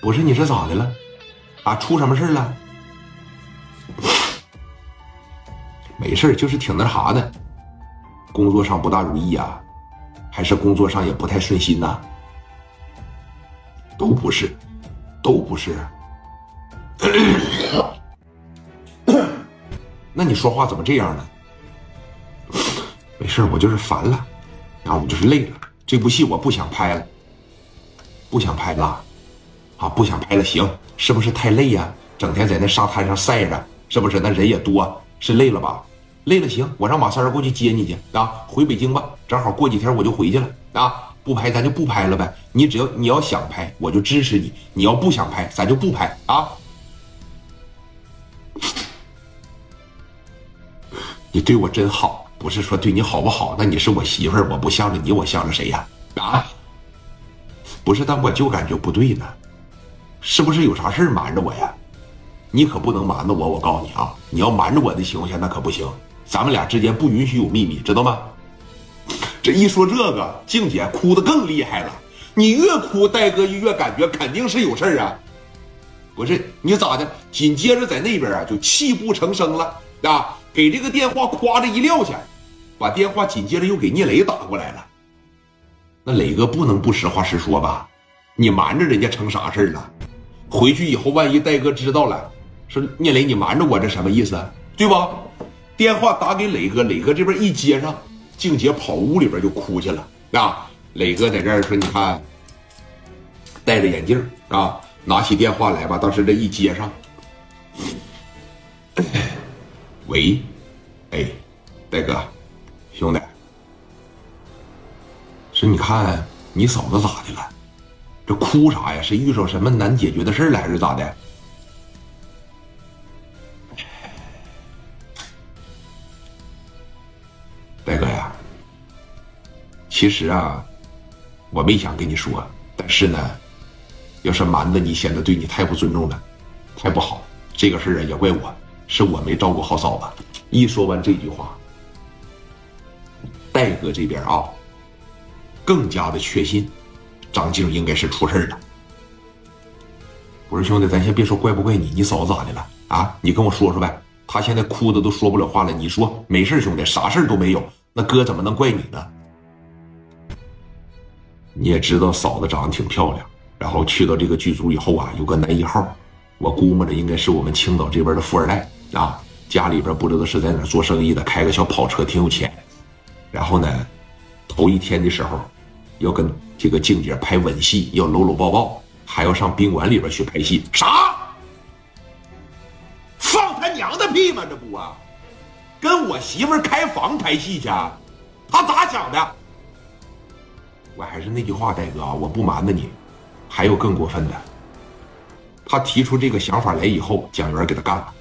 不是你是咋的了？啊，出什么事了？没事就是挺那啥的，工作上不大如意啊，还是工作上也不太顺心呐？都不是，都不是。那你说话怎么这样呢？没事我就是烦了，啊，我就是累了，这部戏我不想拍了，不想拍了，啊，不想拍了，行，是不是太累呀？整天在那沙滩上晒着，是不是？那人也多，是累了吧？累了，行，我让马三儿过去接你去啊，回北京吧，正好过几天我就回去了啊。不拍咱就不拍了呗，你只要你要想拍，我就支持你；你要不想拍，咱就不拍啊。你对我真好，不是说对你好不好？那你是我媳妇儿，我不向着你，我向着谁呀？啊？不是，但我就感觉不对呢，是不是有啥事瞒着我呀？你可不能瞒着我，我告诉你啊，你要瞒着我的情况下，那可不行，咱们俩之间不允许有秘密，知道吗？这一说这个，静姐哭的更厉害了。你越哭，戴哥就越感觉肯定是有事儿啊。不是你咋的？紧接着在那边啊，就泣不成声了啊！给这个电话夸的一撂下，把电话紧接着又给聂磊打过来了。那磊哥不能不实话实说吧？你瞒着人家成啥事了？回去以后万一戴哥知道了，说聂磊你瞒着我，这什么意思？对吧？电话打给磊哥，磊哥这边一接上。静姐跑屋里边就哭去了啊！磊哥在这儿说：“你看，戴着眼镜啊，拿起电话来吧。当时这一接上，喂，哎，戴哥，兄弟，说你看你嫂子咋的了？这哭啥呀？是遇上什么难解决的事了，还是咋的？”戴哥呀，其实啊，我没想跟你说，但是呢，要是瞒着你，显得对你太不尊重了，太不好。这个事儿啊，也怪我，是我没照顾好嫂子。一说完这句话，戴哥这边啊，更加的确信张静应该是出事了。我说兄弟，咱先别说怪不怪你，你嫂子咋的了啊？你跟我说说呗。她现在哭的都说不了话了，你说没事兄弟，啥事都没有。那哥怎么能怪你呢？你也知道嫂子长得挺漂亮，然后去到这个剧组以后啊，有个男一号，我估摸着应该是我们青岛这边的富二代啊，家里边不知道是在哪做生意的，开个小跑车，挺有钱。然后呢，头一天的时候，要跟这个静姐拍吻戏，要搂搂抱抱，还要上宾馆里边去拍戏。啥？放他娘的屁吗？这不啊？跟我媳妇开房拍戏去，他咋想的？我还是那句话，戴哥，我不瞒着你，还有更过分的。他提出这个想法来以后，蒋元给他干了。